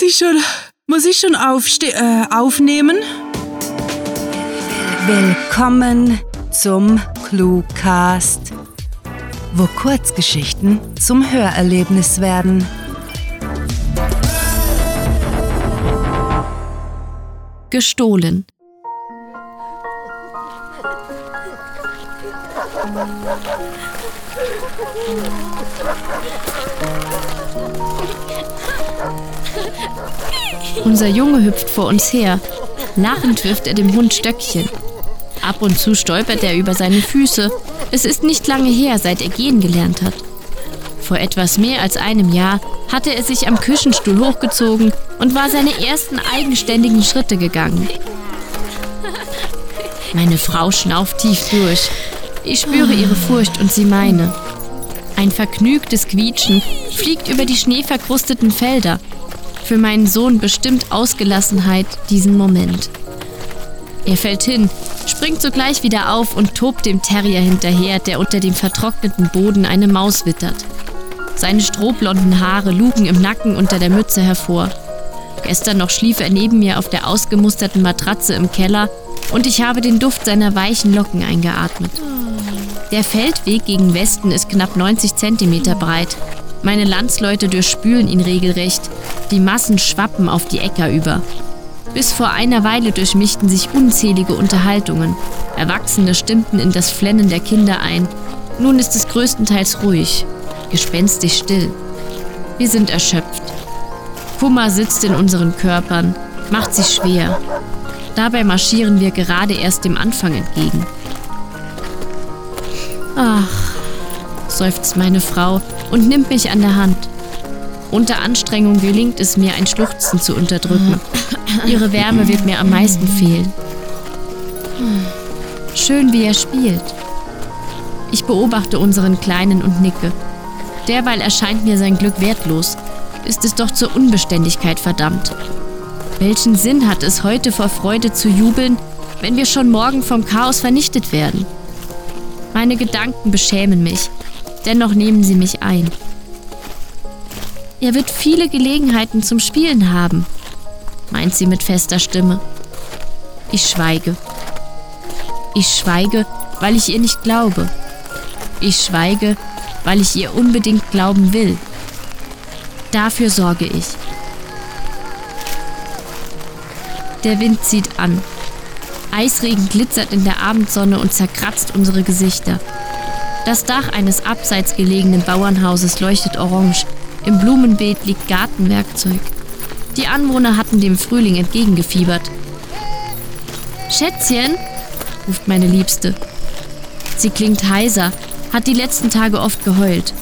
Muss ich schon, muss ich schon aufste äh, aufnehmen? Willkommen zum Cluecast, wo Kurzgeschichten zum Hörerlebnis werden. Gestohlen. Unser Junge hüpft vor uns her. Lachend wirft er dem Hund Stöckchen. Ab und zu stolpert er über seine Füße. Es ist nicht lange her, seit er gehen gelernt hat. Vor etwas mehr als einem Jahr hatte er sich am Küchenstuhl hochgezogen und war seine ersten eigenständigen Schritte gegangen. Meine Frau schnauft tief durch. Ich spüre ihre Furcht und sie meine. Ein vergnügtes Quietschen fliegt über die schneeverkrusteten Felder. Für meinen Sohn bestimmt Ausgelassenheit diesen Moment. Er fällt hin, springt sogleich wieder auf und tobt dem Terrier hinterher, der unter dem vertrockneten Boden eine Maus wittert. Seine strohblonden Haare lugen im Nacken unter der Mütze hervor. Gestern noch schlief er neben mir auf der ausgemusterten Matratze im Keller und ich habe den Duft seiner weichen Locken eingeatmet. Der Feldweg gegen Westen ist knapp 90 Zentimeter breit. Meine Landsleute durchspülen ihn regelrecht. Die Massen schwappen auf die Äcker über. Bis vor einer Weile durchmischten sich unzählige Unterhaltungen. Erwachsene stimmten in das Flennen der Kinder ein. Nun ist es größtenteils ruhig, gespenstig still. Wir sind erschöpft. Kummer sitzt in unseren Körpern, macht sich schwer. Dabei marschieren wir gerade erst dem Anfang entgegen. Ach, seufzt meine Frau und nimmt mich an der Hand. Unter Anstrengung gelingt es mir, ein Schluchzen zu unterdrücken. Ihre Wärme wird mir am meisten fehlen. Schön, wie er spielt. Ich beobachte unseren Kleinen und nicke. Derweil erscheint mir sein Glück wertlos. Ist es doch zur Unbeständigkeit verdammt. Welchen Sinn hat es heute vor Freude zu jubeln, wenn wir schon morgen vom Chaos vernichtet werden? Meine Gedanken beschämen mich, dennoch nehmen sie mich ein. Er wird viele Gelegenheiten zum Spielen haben, meint sie mit fester Stimme. Ich schweige. Ich schweige, weil ich ihr nicht glaube. Ich schweige, weil ich ihr unbedingt glauben will. Dafür sorge ich. Der Wind zieht an. Eisregen glitzert in der Abendsonne und zerkratzt unsere Gesichter. Das Dach eines abseits gelegenen Bauernhauses leuchtet orange. Im Blumenbeet liegt Gartenwerkzeug. Die Anwohner hatten dem Frühling entgegengefiebert. Schätzchen, ruft meine Liebste. Sie klingt heiser, hat die letzten Tage oft geheult.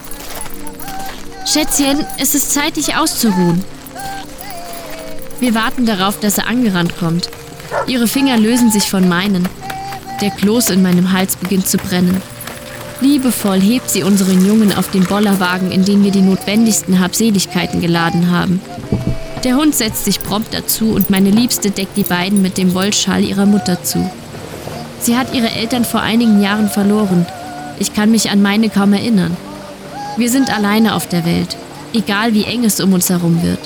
Schätzchen, es ist Zeit, dich auszuruhen. Wir warten darauf, dass er angerannt kommt. Ihre Finger lösen sich von meinen. Der Kloß in meinem Hals beginnt zu brennen. Liebevoll hebt sie unseren Jungen auf den Bollerwagen, in den wir die notwendigsten Habseligkeiten geladen haben. Der Hund setzt sich prompt dazu und meine Liebste deckt die beiden mit dem Wollschal ihrer Mutter zu. Sie hat ihre Eltern vor einigen Jahren verloren. Ich kann mich an meine kaum erinnern. Wir sind alleine auf der Welt, egal wie eng es um uns herum wird.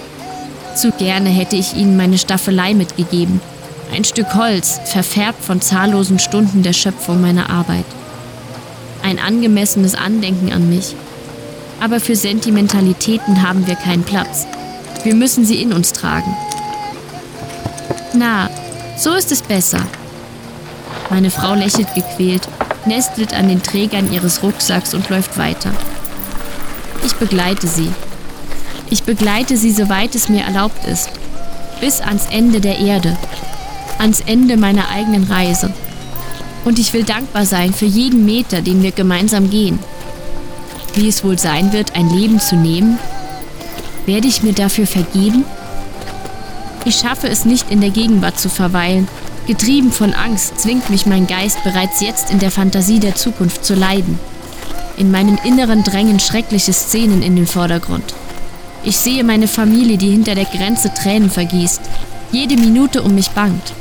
Zu gerne hätte ich ihnen meine Staffelei mitgegeben. Ein Stück Holz, verfärbt von zahllosen Stunden der Schöpfung meiner Arbeit. Ein angemessenes Andenken an mich. Aber für Sentimentalitäten haben wir keinen Platz. Wir müssen sie in uns tragen. Na, so ist es besser. Meine Frau lächelt gequält, nestelt an den Trägern ihres Rucksacks und läuft weiter. Ich begleite sie, ich begleite sie, soweit es mir erlaubt ist, bis ans Ende der Erde, ans Ende meiner eigenen Reise. Und ich will dankbar sein für jeden Meter, den wir gemeinsam gehen. Wie es wohl sein wird, ein Leben zu nehmen? Werde ich mir dafür vergeben? Ich schaffe es nicht, in der Gegenwart zu verweilen. Getrieben von Angst zwingt mich mein Geist bereits jetzt in der Fantasie der Zukunft zu leiden. In meinem Inneren drängen schreckliche Szenen in den Vordergrund. Ich sehe meine Familie, die hinter der Grenze Tränen vergießt, jede Minute um mich bangt.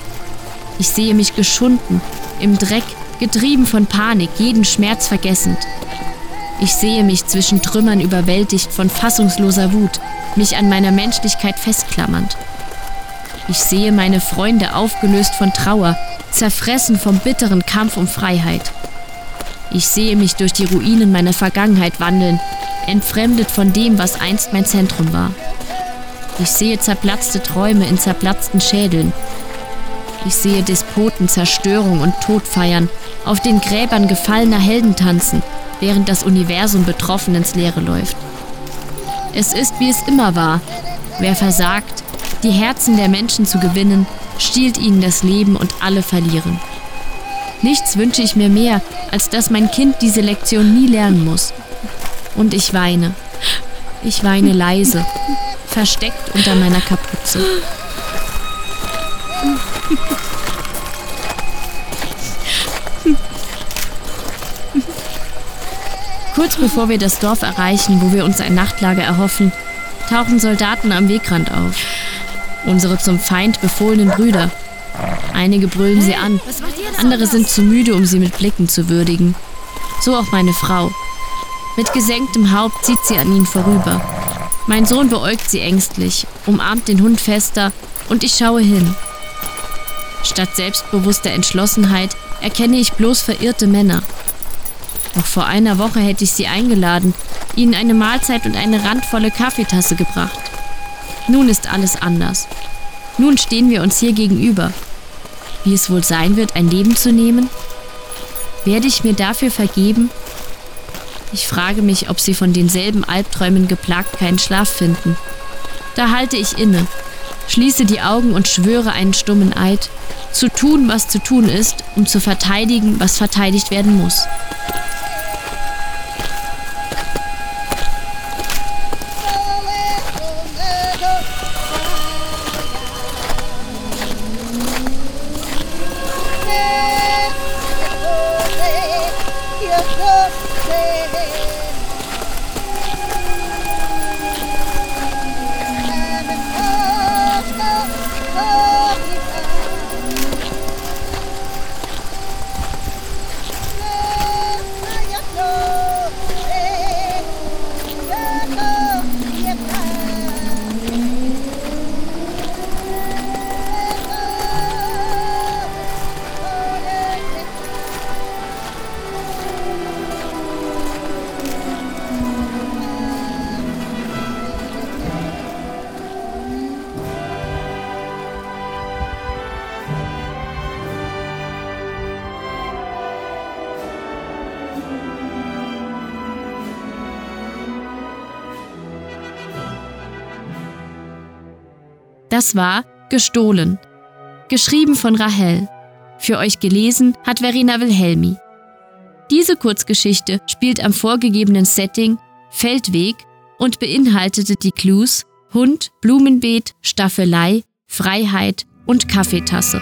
Ich sehe mich geschunden, im Dreck, getrieben von Panik, jeden Schmerz vergessend. Ich sehe mich zwischen Trümmern überwältigt von fassungsloser Wut, mich an meiner Menschlichkeit festklammernd. Ich sehe meine Freunde aufgelöst von Trauer, zerfressen vom bitteren Kampf um Freiheit. Ich sehe mich durch die Ruinen meiner Vergangenheit wandeln, entfremdet von dem, was einst mein Zentrum war. Ich sehe zerplatzte Träume in zerplatzten Schädeln. Ich sehe Despoten Zerstörung und Tod feiern, auf den Gräbern gefallener Helden tanzen, während das Universum betroffen ins Leere läuft. Es ist, wie es immer war. Wer versagt, die Herzen der Menschen zu gewinnen, stiehlt ihnen das Leben und alle verlieren. Nichts wünsche ich mir mehr, als dass mein Kind diese Lektion nie lernen muss. Und ich weine. Ich weine leise, versteckt unter meiner Kapuze. Kurz bevor wir das Dorf erreichen, wo wir uns ein Nachtlager erhoffen, tauchen Soldaten am Wegrand auf. Unsere zum Feind befohlenen Brüder. Einige brüllen sie an, andere sind zu müde, um sie mit Blicken zu würdigen. So auch meine Frau. Mit gesenktem Haupt zieht sie an ihnen vorüber. Mein Sohn beäugt sie ängstlich, umarmt den Hund fester und ich schaue hin. Statt selbstbewusster Entschlossenheit erkenne ich bloß verirrte Männer. Noch vor einer Woche hätte ich sie eingeladen, ihnen eine Mahlzeit und eine randvolle Kaffeetasse gebracht. Nun ist alles anders. Nun stehen wir uns hier gegenüber. Wie es wohl sein wird, ein Leben zu nehmen? Werde ich mir dafür vergeben? Ich frage mich, ob sie von denselben Albträumen geplagt keinen Schlaf finden. Da halte ich inne, schließe die Augen und schwöre einen stummen Eid, zu tun, was zu tun ist, um zu verteidigen, was verteidigt werden muss. Das war Gestohlen. Geschrieben von Rahel. Für euch gelesen hat Verena Wilhelmi. Diese Kurzgeschichte spielt am vorgegebenen Setting Feldweg und beinhaltete die Clues Hund, Blumenbeet, Staffelei, Freiheit und Kaffeetasse.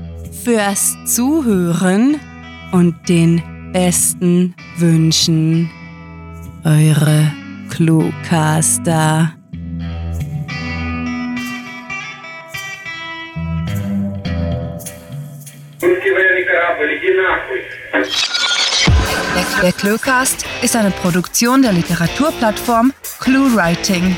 fürs Zuhören und den besten Wünschen. Eure Cluecaster. Der, Cluecast ist eine Produktion der Literaturplattform ClueWriting.